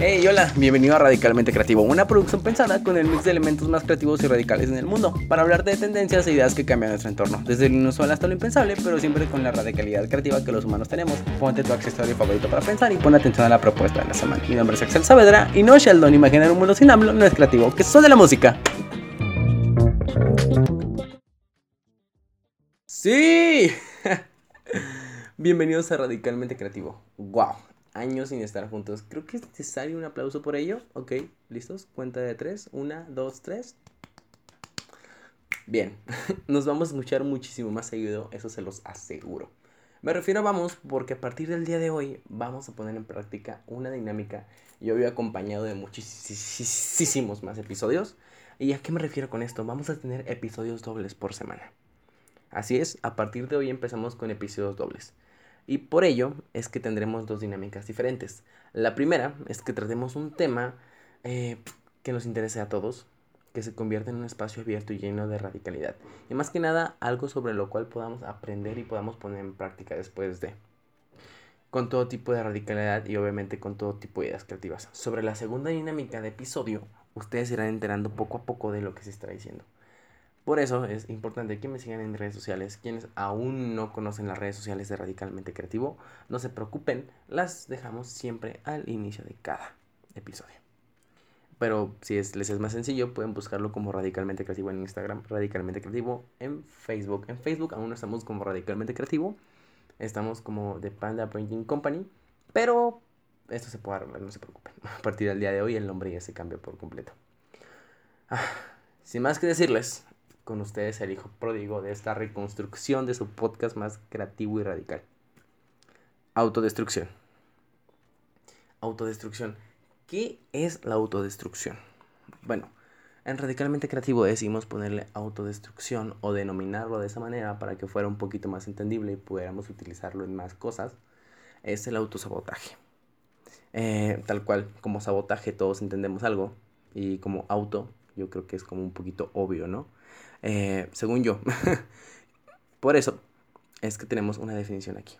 Hey, hola, bienvenido a Radicalmente Creativo, una producción pensada con el mix de elementos más creativos y radicales en el mundo, para hablar de tendencias e ideas que cambian nuestro entorno, desde lo inusual hasta lo impensable, pero siempre con la radicalidad creativa que los humanos tenemos. Ponte tu accesorio favorito para pensar y pon atención a la propuesta de la semana. Mi nombre es Axel Saavedra y no Sheldon, imaginar un mundo sin AMLO no es creativo, que son de la música. ¡Sí! Bienvenidos a Radicalmente Creativo. ¡Wow! Años sin estar juntos. Creo que es necesario un aplauso por ello. Ok, ¿listos? Cuenta de tres. Una, dos, tres. Bien, nos vamos a escuchar muchísimo más seguido, eso se los aseguro. Me refiero a vamos porque a partir del día de hoy vamos a poner en práctica una dinámica y hoy acompañado de muchísimos más episodios. ¿Y a qué me refiero con esto? Vamos a tener episodios dobles por semana. Así es, a partir de hoy empezamos con episodios dobles. Y por ello es que tendremos dos dinámicas diferentes. La primera es que tratemos un tema eh, que nos interese a todos, que se convierta en un espacio abierto y lleno de radicalidad. Y más que nada, algo sobre lo cual podamos aprender y podamos poner en práctica después de. Con todo tipo de radicalidad y obviamente con todo tipo de ideas creativas. Sobre la segunda dinámica de episodio, ustedes irán enterando poco a poco de lo que se está diciendo. Por eso es importante que me sigan en redes sociales. Quienes aún no conocen las redes sociales de Radicalmente Creativo, no se preocupen, las dejamos siempre al inicio de cada episodio. Pero si es, les es más sencillo, pueden buscarlo como Radicalmente Creativo en Instagram, Radicalmente Creativo en Facebook. En Facebook aún no estamos como Radicalmente Creativo, estamos como The Panda Printing Company, pero esto se puede arreglar, no se preocupen. A partir del día de hoy el nombre ya se cambió por completo. Ah, sin más que decirles, con ustedes el hijo pródigo de esta reconstrucción de su podcast más creativo y radical. Autodestrucción. Autodestrucción. ¿Qué es la autodestrucción? Bueno, en Radicalmente Creativo decimos ponerle autodestrucción o denominarlo de esa manera para que fuera un poquito más entendible y pudiéramos utilizarlo en más cosas. Es el autosabotaje. Eh, tal cual, como sabotaje todos entendemos algo y como auto yo creo que es como un poquito obvio, ¿no? Eh, según yo. Por eso es que tenemos una definición aquí.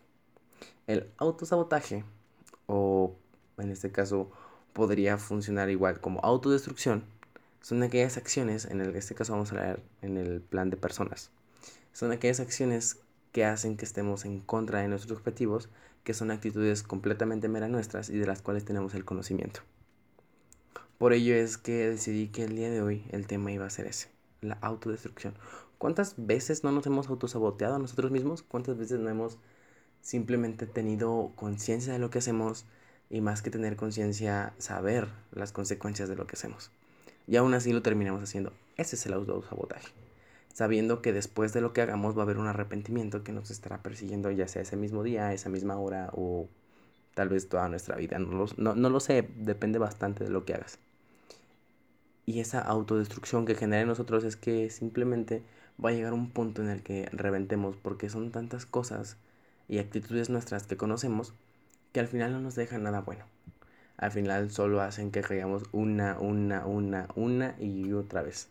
El autosabotaje, o en este caso podría funcionar igual como autodestrucción, son aquellas acciones, en este caso vamos a hablar en el plan de personas, son aquellas acciones que hacen que estemos en contra de nuestros objetivos, que son actitudes completamente mera nuestras y de las cuales tenemos el conocimiento. Por ello es que decidí que el día de hoy el tema iba a ser ese la autodestrucción. ¿Cuántas veces no nos hemos autosaboteado a nosotros mismos? ¿Cuántas veces no hemos simplemente tenido conciencia de lo que hacemos y más que tener conciencia, saber las consecuencias de lo que hacemos? Y aún así lo terminamos haciendo. Ese es el autosabotaje. Sabiendo que después de lo que hagamos va a haber un arrepentimiento que nos estará persiguiendo ya sea ese mismo día, esa misma hora o tal vez toda nuestra vida. No no, no lo sé, depende bastante de lo que hagas y esa autodestrucción que genera en nosotros es que simplemente va a llegar un punto en el que reventemos porque son tantas cosas y actitudes nuestras que conocemos que al final no nos dejan nada bueno. Al final solo hacen que caigamos una, una, una, una y otra vez.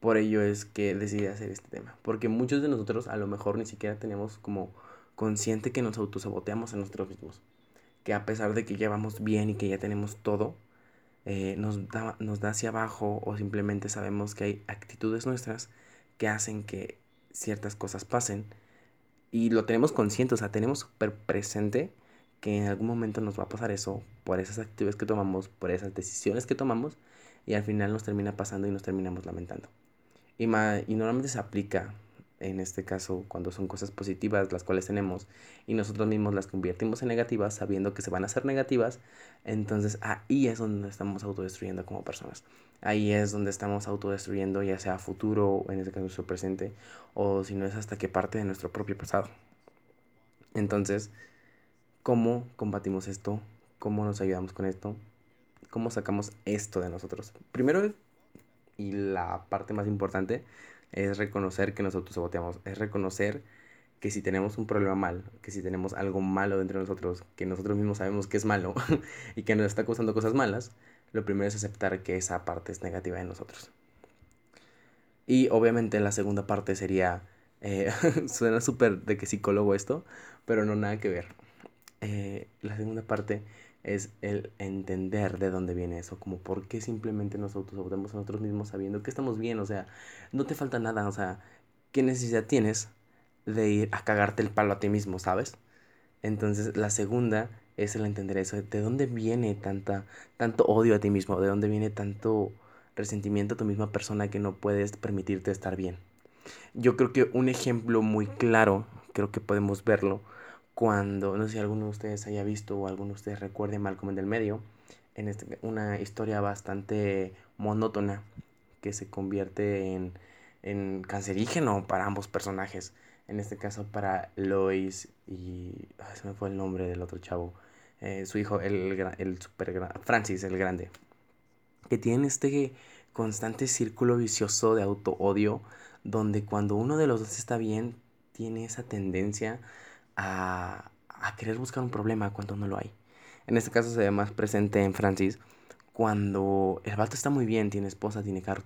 Por ello es que decidí hacer este tema. Porque muchos de nosotros a lo mejor ni siquiera tenemos como consciente que nos autosaboteamos a nosotros mismos. Que a pesar de que ya vamos bien y que ya tenemos todo, eh, nos, da, nos da hacia abajo o simplemente sabemos que hay actitudes nuestras que hacen que ciertas cosas pasen y lo tenemos consciente, o sea, tenemos súper presente que en algún momento nos va a pasar eso por esas actitudes que tomamos, por esas decisiones que tomamos y al final nos termina pasando y nos terminamos lamentando. Y, y normalmente se aplica en este caso cuando son cosas positivas las cuales tenemos y nosotros mismos las convertimos en negativas sabiendo que se van a hacer negativas, entonces ahí es donde estamos autodestruyendo como personas. Ahí es donde estamos autodestruyendo ya sea futuro, en este caso nuestro presente, o si no es hasta que parte de nuestro propio pasado. Entonces, ¿cómo combatimos esto? ¿Cómo nos ayudamos con esto? ¿Cómo sacamos esto de nosotros? Primero, y la parte más importante, es reconocer que nos autosaboteamos, es reconocer que si tenemos un problema mal, que si tenemos algo malo dentro de nosotros, que nosotros mismos sabemos que es malo y que nos está causando cosas malas, lo primero es aceptar que esa parte es negativa de nosotros. Y obviamente la segunda parte sería, eh, suena súper de que psicólogo esto, pero no nada que ver. Eh, la segunda parte es el entender de dónde viene eso, como por qué simplemente nos autosabotemos a nosotros mismos sabiendo que estamos bien, o sea, no te falta nada, o sea, ¿qué necesidad tienes de ir a cagarte el palo a ti mismo, sabes? Entonces, la segunda es el entender eso, de dónde viene tanta, tanto odio a ti mismo, de dónde viene tanto resentimiento a tu misma persona que no puedes permitirte estar bien. Yo creo que un ejemplo muy claro, creo que podemos verlo, cuando, no sé si alguno de ustedes haya visto o alguno de ustedes recuerde Malcolm en el medio, en este, una historia bastante monótona que se convierte en, en cancerígeno para ambos personajes. En este caso para Lois y... Ay, se me fue el nombre del otro chavo. Eh, su hijo, el, el super Francis, el grande. Que tiene este constante círculo vicioso de auto-odio donde cuando uno de los dos está bien, tiene esa tendencia a, querer buscar un problema cuando no lo hay. En este caso se ve más presente en Francis cuando el vato está muy bien, tiene esposa, tiene carro,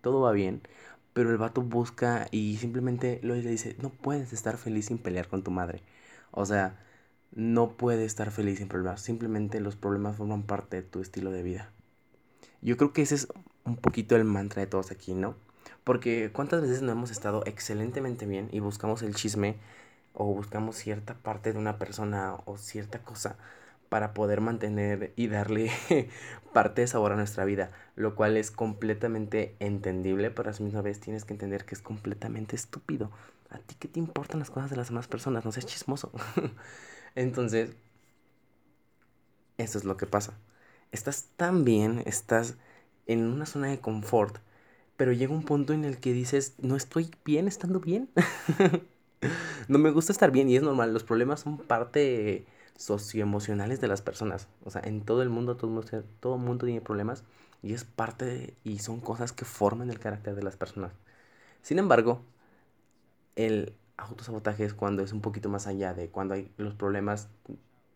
todo, va bien, pero el vato busca y simplemente le dice, no puedes estar feliz sin pelear con tu madre. O sea, no puedes estar feliz sin problemas, simplemente los problemas forman parte de tu estilo de vida. Yo creo que ese es un poquito el mantra de todos aquí, ¿no? Porque cuántas veces no hemos estado excelentemente bien y buscamos el chisme o buscamos cierta parte de una persona o cierta cosa para poder mantener y darle parte de sabor a nuestra vida, lo cual es completamente entendible, pero a la misma vez tienes que entender que es completamente estúpido. ¿A ti qué te importan las cosas de las demás personas? No seas chismoso. Entonces, eso es lo que pasa. Estás tan bien, estás en una zona de confort, pero llega un punto en el que dices, no estoy bien estando bien. no me gusta estar bien y es normal. Los problemas son parte socioemocionales de las personas. O sea, en todo el mundo, todo mundo, todo mundo tiene problemas y es parte y son cosas que forman el carácter de las personas. Sin embargo, el autosabotaje es cuando es un poquito más allá de cuando hay los problemas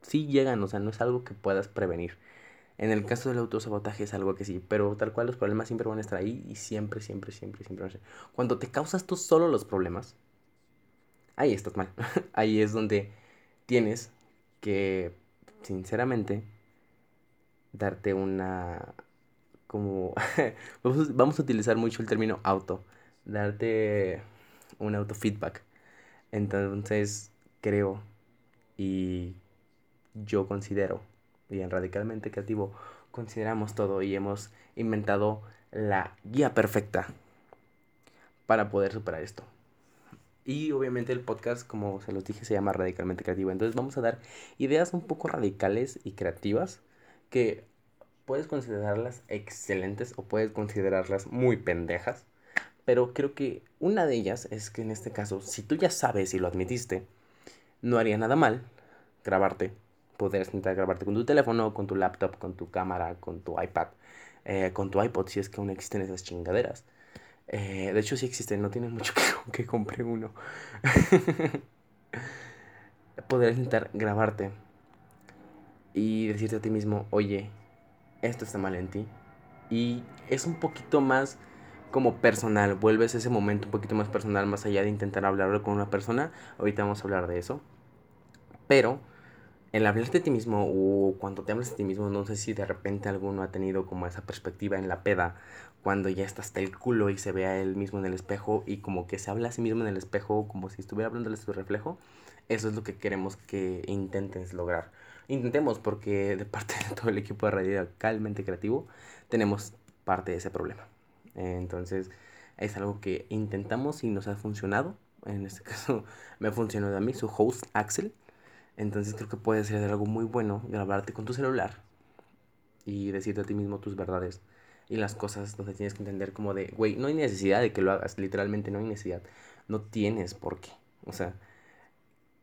sí llegan, o sea, no es algo que puedas prevenir. En el caso del autosabotaje es algo que sí, pero tal cual los problemas siempre van a estar ahí y siempre, siempre, siempre, siempre van a estar. Cuando te causas tú solo los problemas, ahí estás mal. ahí es donde tienes que, sinceramente, darte una... como... vamos a utilizar mucho el término auto. Darte un autofeedback. Entonces, creo y yo considero, y en Radicalmente Creativo consideramos todo y hemos inventado la guía perfecta para poder superar esto. Y obviamente el podcast, como se los dije, se llama Radicalmente Creativo. Entonces vamos a dar ideas un poco radicales y creativas que puedes considerarlas excelentes o puedes considerarlas muy pendejas. Pero creo que una de ellas es que en este caso, si tú ya sabes y lo admitiste, no haría nada mal grabarte. Podrías intentar grabarte con tu teléfono, con tu laptop, con tu cámara, con tu iPad, eh, con tu iPod, si es que aún existen esas chingaderas. Eh, de hecho, sí existen, no tienes mucho que, que compre uno. Podrías intentar grabarte y decirte a ti mismo, oye, esto está mal en ti. Y es un poquito más como personal, vuelves ese momento un poquito más personal, más allá de intentar hablarlo con una persona. Ahorita vamos a hablar de eso. Pero el hablarte de ti mismo o cuando te hablas de ti mismo, no sé si de repente alguno ha tenido como esa perspectiva en la peda, cuando ya está hasta el culo y se ve a él mismo en el espejo y como que se habla a sí mismo en el espejo como si estuviera hablándole a su reflejo. Eso es lo que queremos que intentes lograr. Intentemos porque de parte de todo el equipo de Radicalmente Creativo tenemos parte de ese problema. Entonces es algo que intentamos y nos ha funcionado. En este caso me ha funcionado a mí, su host Axel. Entonces creo que puede ser algo muy bueno grabarte con tu celular y decirte a ti mismo tus verdades y las cosas donde tienes que entender como de, güey, no hay necesidad de que lo hagas, literalmente no hay necesidad, no tienes por qué, o sea,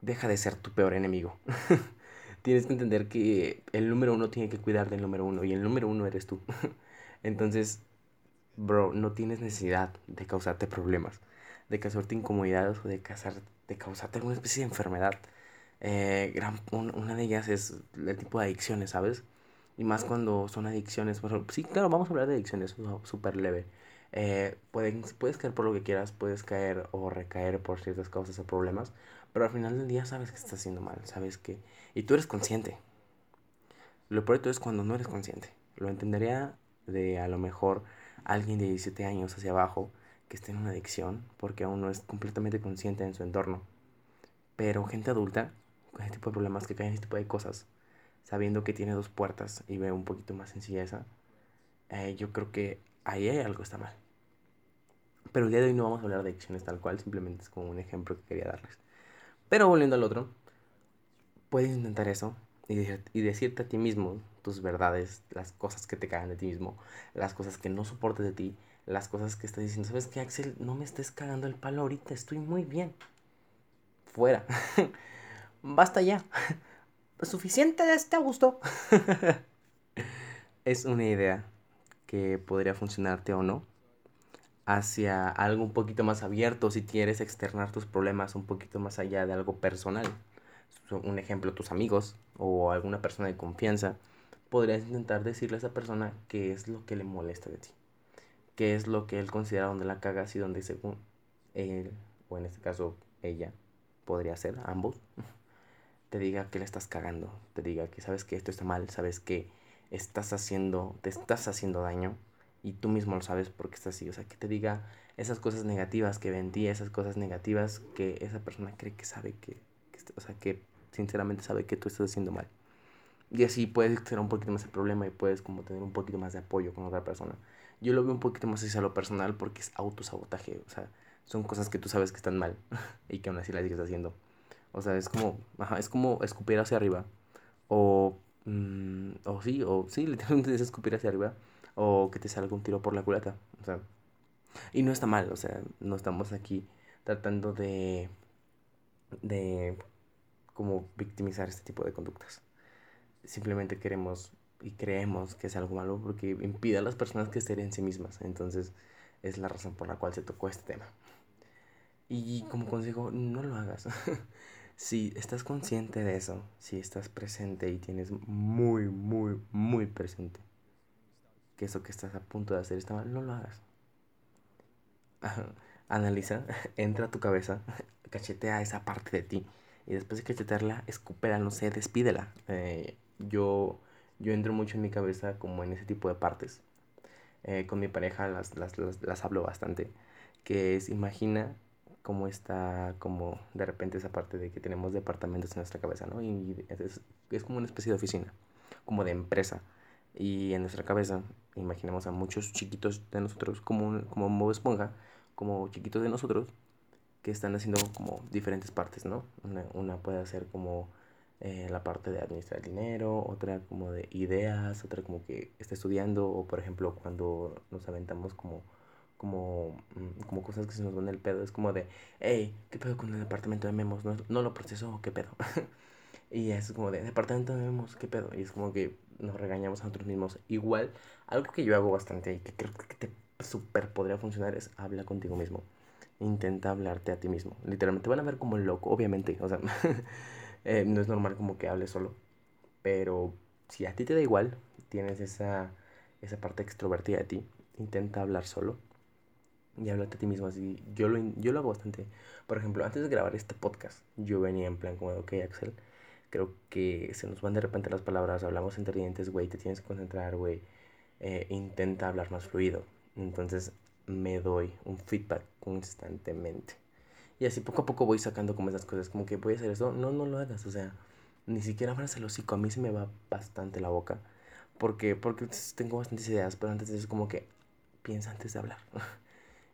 deja de ser tu peor enemigo. tienes que entender que el número uno tiene que cuidar del número uno y el número uno eres tú. Entonces, bro, no tienes necesidad de causarte problemas, de causarte incomodidades o de, causar, de causarte alguna especie de enfermedad. Eh, gran, una de ellas es el tipo de adicciones, ¿sabes? Y más cuando son adicciones. sí, claro, vamos a hablar de adicciones, súper leve. Eh, puedes, puedes caer por lo que quieras, puedes caer o recaer por ciertas causas o problemas, pero al final del día sabes que estás haciendo mal, sabes que... Y tú eres consciente. Lo peor de todo es cuando no eres consciente. Lo entendería de a lo mejor alguien de 17 años hacia abajo que esté en una adicción porque aún no es completamente consciente en su entorno. Pero gente adulta, con este tipo de problemas que caen en este tipo de cosas, sabiendo que tiene dos puertas y ve un poquito más sencilla esa, eh, yo creo que ahí hay algo está mal. Pero el día de hoy no vamos a hablar de adicciones tal cual, simplemente es como un ejemplo que quería darles. Pero volviendo al otro, puedes intentar eso y, y decirte a ti mismo tus verdades, las cosas que te cagan de ti mismo, las cosas que no soportes de ti, las cosas que estás diciendo. ¿Sabes qué, Axel? No me estés cagando el palo ahorita, estoy muy bien. Fuera. Basta ya. Suficiente de este gusto. es una idea que podría funcionarte o no hacia algo un poquito más abierto si quieres externar tus problemas un poquito más allá de algo personal. Un ejemplo, tus amigos o alguna persona de confianza, podrías intentar decirle a esa persona qué es lo que le molesta de ti, qué es lo que él considera donde la cagas y donde según él, o en este caso ella, podría ser, ambos, te diga que le estás cagando, te diga que sabes que esto está mal, sabes que estás haciendo, te estás haciendo daño y tú mismo lo sabes porque estás así. O sea, que te diga esas cosas negativas que ven ti, esas cosas negativas que esa persona cree que sabe que, o sea, que sinceramente sabe que tú estás haciendo mal. Y así puedes ser un poquito más el problema y puedes como tener un poquito más de apoyo con otra persona. Yo lo veo un poquito más hacia lo personal porque es autosabotaje. O sea, son cosas que tú sabes que están mal y que aún así las sigues haciendo. O sea, es como, ajá, es como escupir hacia arriba. O, mm, o sí, o sí, literalmente es escupir hacia arriba o que te salga un tiro por la culata. O sea, y no está mal, o sea, no estamos aquí tratando de, de como victimizar este tipo de conductas. Simplemente queremos y creemos que es algo malo porque impide a las personas que estén en sí mismas. Entonces, es la razón por la cual se tocó este tema. Y como consejo, no lo hagas. si estás consciente de eso, si estás presente y tienes muy, muy, muy presente que eso que estás a punto de hacer está mal, no lo hagas. Analiza, entra a tu cabeza, cachetea esa parte de ti y después de cachetearla, escúpela, no sé, despídela. Eh, yo, yo entro mucho en mi cabeza como en ese tipo de partes. Eh, con mi pareja las, las, las, hablo bastante. Que es, imagina cómo está, como de repente esa parte de que tenemos departamentos en nuestra cabeza, ¿no? Y es, es como una especie de oficina, como de empresa. Y en nuestra cabeza imaginemos a muchos chiquitos de nosotros como, como Bob Esponja, como chiquitos de nosotros, que están haciendo como diferentes partes, ¿no? Una, una puede ser como eh, la parte de administrar dinero, otra como de ideas, otra como que está estudiando, o por ejemplo cuando nos aventamos como como, mm, como cosas que se nos van el pedo, es como de, hey, ¿qué pedo con el departamento de memos? ¿No, no lo proceso qué pedo? y es como de, departamento de memos, ¿qué pedo? Y es como que nos regañamos a nosotros mismos. Igual, algo que yo hago bastante y que creo que te super podría funcionar es habla contigo mismo. Intenta hablarte a ti mismo. Literalmente van a ver como loco, obviamente. O sea, eh, no es normal como que hables solo. Pero si a ti te da igual, tienes esa, esa parte extrovertida de ti, intenta hablar solo y háblate a ti mismo así. Yo lo, yo lo hago bastante. Por ejemplo, antes de grabar este podcast, yo venía en plan como, ok, Axel, creo que se nos van de repente las palabras, hablamos entre dientes, güey, te tienes que concentrar, güey, eh, intenta hablar más fluido. Entonces me doy un feedback constantemente. Y así poco a poco voy sacando como esas cosas, como que voy a hacer eso, no, no lo hagas, o sea, ni siquiera abras el hocico, a mí se me va bastante la boca. Porque, porque tengo bastantes ideas, pero antes es como que piensa antes de hablar.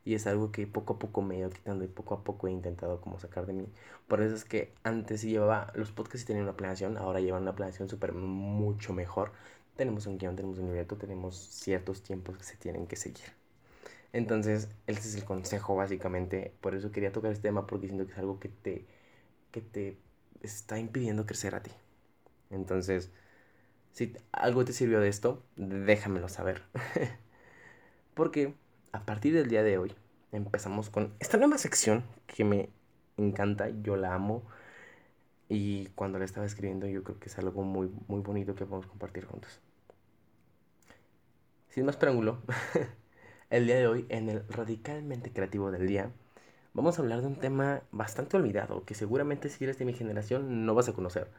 y es algo que poco a poco me he ido quitando y poco a poco he intentado como sacar de mí. Por eso es que antes llevaba, los podcasts sí tenían una planeación, ahora llevan una planeación súper mucho mejor. Tenemos un guion, tenemos un libreto, tenemos ciertos tiempos que se tienen que seguir. Entonces, ese es el consejo básicamente. Por eso quería tocar este tema porque siento que es algo que te, que te está impidiendo crecer a ti. Entonces, si algo te sirvió de esto, déjamelo saber. porque a partir del día de hoy empezamos con esta nueva sección que me encanta, yo la amo. Y cuando la estaba escribiendo yo creo que es algo muy, muy bonito que podemos compartir juntos. Sin más preámbulo, el día de hoy en el radicalmente creativo del día vamos a hablar de un tema bastante olvidado que seguramente si eres de mi generación no vas a conocer.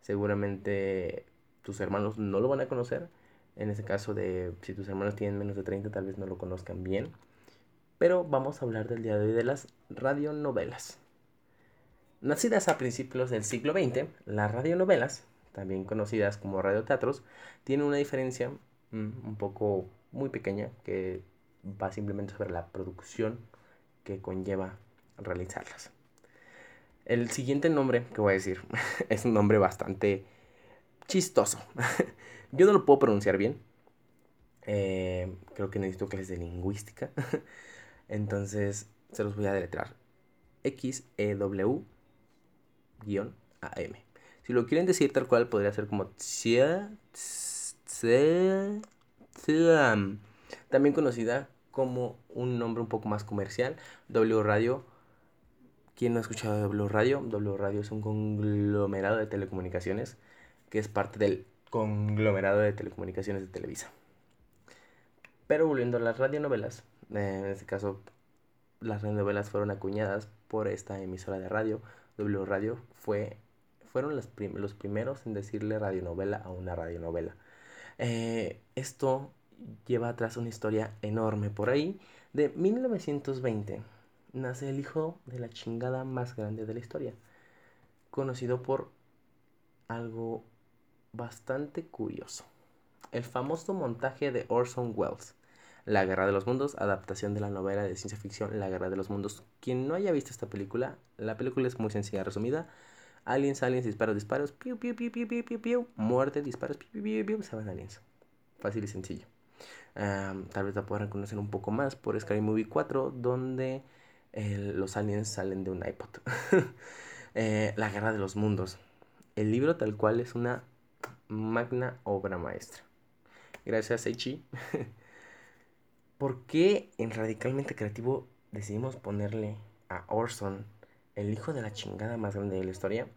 Seguramente tus hermanos no lo van a conocer. En ese caso de si tus hermanos tienen menos de 30 tal vez no lo conozcan bien. Pero vamos a hablar del día de hoy de las radionovelas. Nacidas a principios del siglo XX, las radionovelas, también conocidas como radioteatros, tienen una diferencia mm, un poco muy pequeña que va simplemente sobre la producción que conlleva realizarlas. El siguiente nombre que voy a decir es un nombre bastante chistoso. Yo no lo puedo pronunciar bien. Eh, creo que necesito clases de lingüística. Entonces se los voy a deletrar. X-E-W-A-M. Si lo quieren decir tal cual, podría ser como También conocida como un nombre un poco más comercial, W Radio. ¿Quién no ha escuchado W Radio? W Radio es un conglomerado de telecomunicaciones que es parte del conglomerado de telecomunicaciones de Televisa. Pero volviendo a las radionovelas, eh, en este caso las radionovelas fueron acuñadas por esta emisora de radio, W Radio, fue, fueron los, primeros en decirle radionovela a una radionovela. Eh, esto lleva atrás una historia enorme por ahí. De 1920 nace el hijo de la chingada más grande de la historia, conocido por algo bastante curioso. El famoso montaje de Orson Welles, La Guerra de los Mundos, adaptación de la novela de ciencia ficción La Guerra de los Mundos. Quien no haya visto esta película, la película es muy sencilla, resumida. Aliens, aliens, disparos, disparos, piu, piu, piu, piu, piu, piu, piu, muerte, disparos, piu, piu, piu, piu, se van aliens. Fácil y sencillo. tal vez la puedan conocer un poco más por Sky Movie 4, donde los aliens salen de un iPod. Eh, la Guerra de los Mundos. El libro tal cual es una magna obra maestra. Gracias, Eichi. ¿Por qué en Radicalmente Creativo decidimos ponerle a Orson el hijo de la chingada más grande de la historia?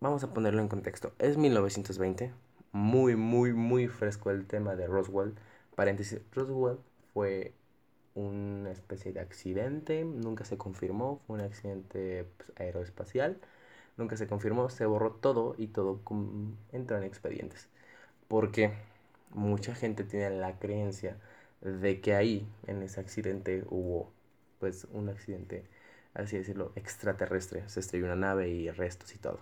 Vamos a ponerlo en contexto. Es 1920, muy, muy, muy fresco el tema de Roswell. Paréntesis, Roswell fue una especie de accidente, nunca se confirmó, fue un accidente pues, aeroespacial nunca se confirmó, se borró todo y todo entró en expedientes. Porque mucha gente tiene la creencia de que ahí, en ese accidente, hubo pues un accidente, así decirlo, extraterrestre. Se estrelló una nave y restos y todo.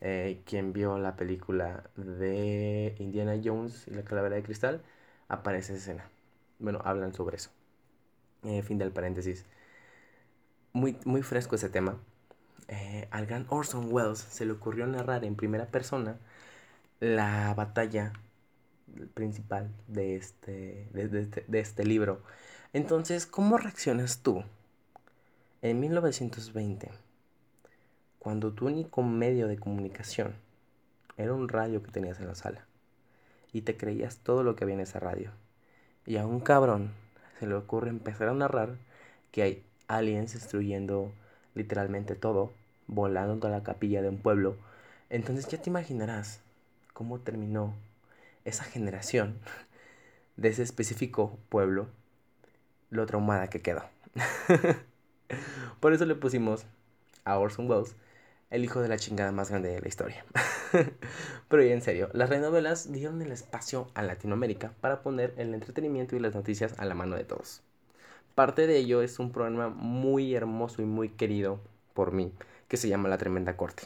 Eh, quien vio la película de Indiana Jones y la calavera de cristal, aparece esa escena. Bueno, hablan sobre eso. Eh, fin del paréntesis. Muy, muy fresco ese tema. Eh, al gran Orson Welles se le ocurrió narrar en primera persona la batalla principal de este, de, este, de este libro. Entonces, ¿cómo reaccionas tú en 1920 cuando tu único medio de comunicación era un radio que tenías en la sala y te creías todo lo que había en esa radio? Y a un cabrón se le ocurre empezar a narrar que hay aliens destruyendo literalmente todo volando a la capilla de un pueblo. Entonces ya te imaginarás cómo terminó esa generación de ese específico pueblo, lo traumada que quedó. Por eso le pusimos a Orson Welles el hijo de la chingada más grande de la historia. Pero en serio, las renovelas dieron el espacio a Latinoamérica para poner el entretenimiento y las noticias a la mano de todos. Parte de ello es un programa muy hermoso y muy querido por mí, que se llama La Tremenda Corte.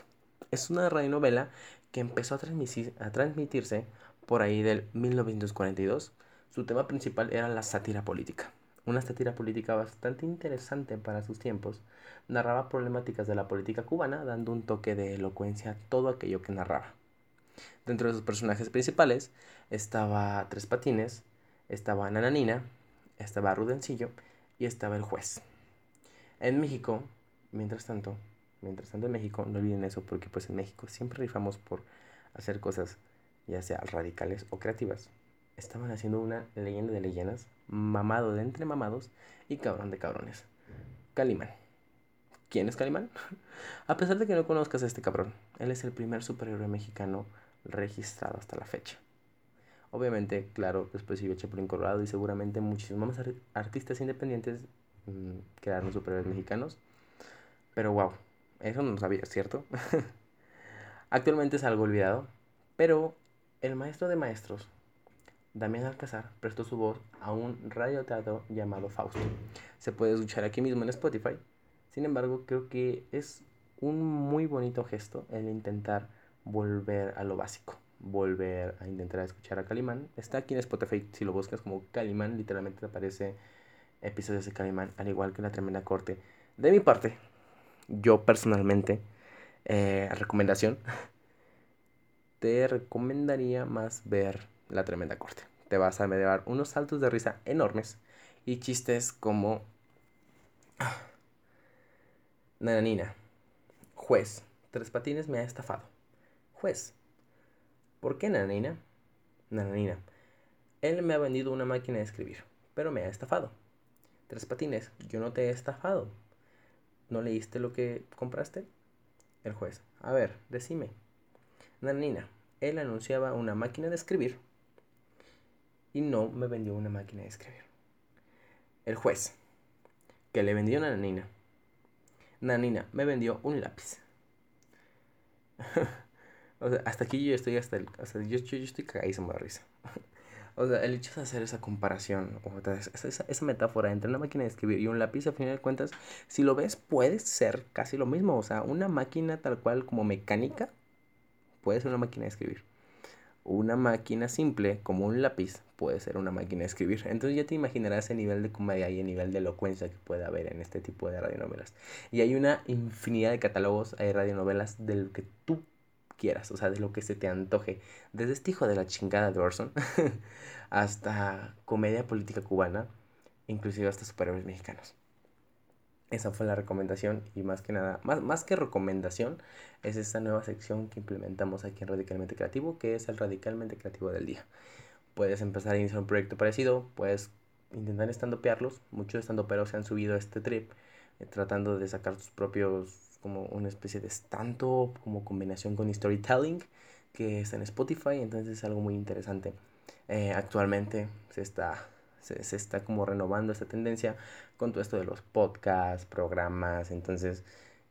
Es una radionovela que empezó a, a transmitirse por ahí del 1942. Su tema principal era la sátira política. Una sátira política bastante interesante para sus tiempos. Narraba problemáticas de la política cubana, dando un toque de elocuencia a todo aquello que narraba. Dentro de sus personajes principales estaba Tres Patines, estaba Nananina, estaba Rudencillo y estaba el juez. En México, mientras tanto, mientras tanto en México, no olviden eso porque pues en México siempre rifamos por hacer cosas ya sea radicales o creativas. Estaban haciendo una leyenda de leyendas, mamado de entre mamados y cabrón de cabrones. Calimán. ¿Quién es Calimán? a pesar de que no conozcas a este cabrón, él es el primer superhéroe mexicano registrado hasta la fecha. Obviamente, claro, después siguió Chapulín Colorado y seguramente muchísimos más artistas independientes mmm, crearon superhéroes mexicanos. Pero wow, eso no lo sabía, ¿cierto? Actualmente es algo olvidado, pero el maestro de maestros, Damián Alcázar, prestó su voz a un radioteatro llamado Fausto. Se puede escuchar aquí mismo en Spotify. Sin embargo, creo que es un muy bonito gesto el intentar volver a lo básico, volver a intentar escuchar a Calimán. Está aquí en Spotify, si lo buscas como Calimán, literalmente te aparece episodios de Calimán, al igual que la tremenda corte. De mi parte, yo personalmente, eh, recomendación, te recomendaría más ver la tremenda corte. Te vas a llevar unos saltos de risa enormes y chistes como... Nananina, juez, Tres Patines me ha estafado. Juez, ¿por qué Nananina? Nananina, él me ha vendido una máquina de escribir, pero me ha estafado. Tres Patines, yo no te he estafado. ¿No leíste lo que compraste? El juez, a ver, decime. Nananina, él anunciaba una máquina de escribir y no me vendió una máquina de escribir. El juez, que le vendió una nanina. Nanina me vendió un lápiz. o sea, hasta aquí yo estoy hasta el. O sea, yo, yo, estoy cagadísimo de risa. O sea, el hecho de hacer esa comparación, o esa, esa, metáfora entre una máquina de escribir y un lápiz, a fin de cuentas, si lo ves, puede ser casi lo mismo. O sea, una máquina tal cual como mecánica puede ser una máquina de escribir una máquina simple como un lápiz puede ser una máquina de escribir. Entonces ya te imaginarás el nivel de comedia y el nivel de elocuencia que puede haber en este tipo de radionovelas. Y hay una infinidad de catálogos, hay radionovelas de lo que tú quieras, o sea, de lo que se te antoje. Desde este hijo de la chingada de Orson hasta comedia política cubana, inclusive hasta superhéroes mexicanos. Esa fue la recomendación y más que nada, más, más que recomendación, es esta nueva sección que implementamos aquí en Radicalmente Creativo, que es el Radicalmente Creativo del Día. Puedes empezar a iniciar un proyecto parecido, puedes intentar estandopearlos. Muchos estandoperos se han subido a este trip eh, tratando de sacar sus propios, como una especie de estanto, como combinación con storytelling, que está en Spotify, entonces es algo muy interesante. Eh, actualmente se está se, está como renovando esta tendencia con todo esto de los podcasts, programas, entonces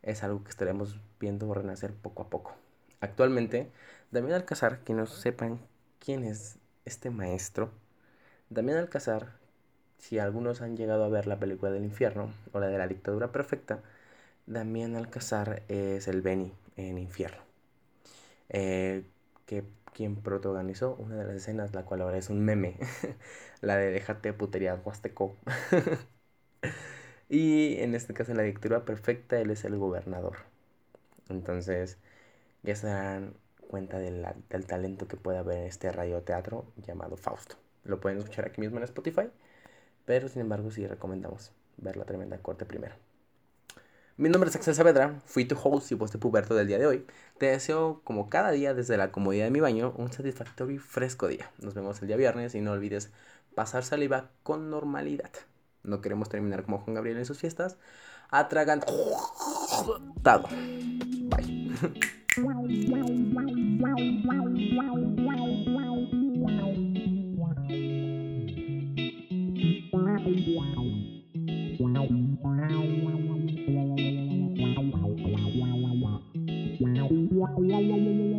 es algo que estaremos viendo renacer poco a poco. Actualmente, Damián Alcázar, que no sepan quién es este maestro, Damián Alcázar, si algunos han llegado a ver la película del infierno o la de la dictadura perfecta, Damián Alcázar es el Benny en infierno. Eh, que quien protagonizó una de las escenas, la cual ahora es un meme, la de déjate putería huasteco. y en este caso, en la dictadura perfecta, él es el gobernador. Entonces, ya se dan cuenta del talento que puede haber en este radioteatro llamado Fausto. Lo pueden escuchar aquí mismo en Spotify, pero sin embargo sí recomendamos ver la tremenda corte primero. Mi nombre es Axel Saavedra, fui tu host y voz de puberto del día de hoy. Te deseo, como cada día desde la comodidad de mi baño, un satisfactorio y fresco día. Nos vemos el día viernes y no olvides pasar saliva con normalidad. No queremos terminar como Juan Gabriel en sus fiestas. Atragantado. Bye. Lalalalalala.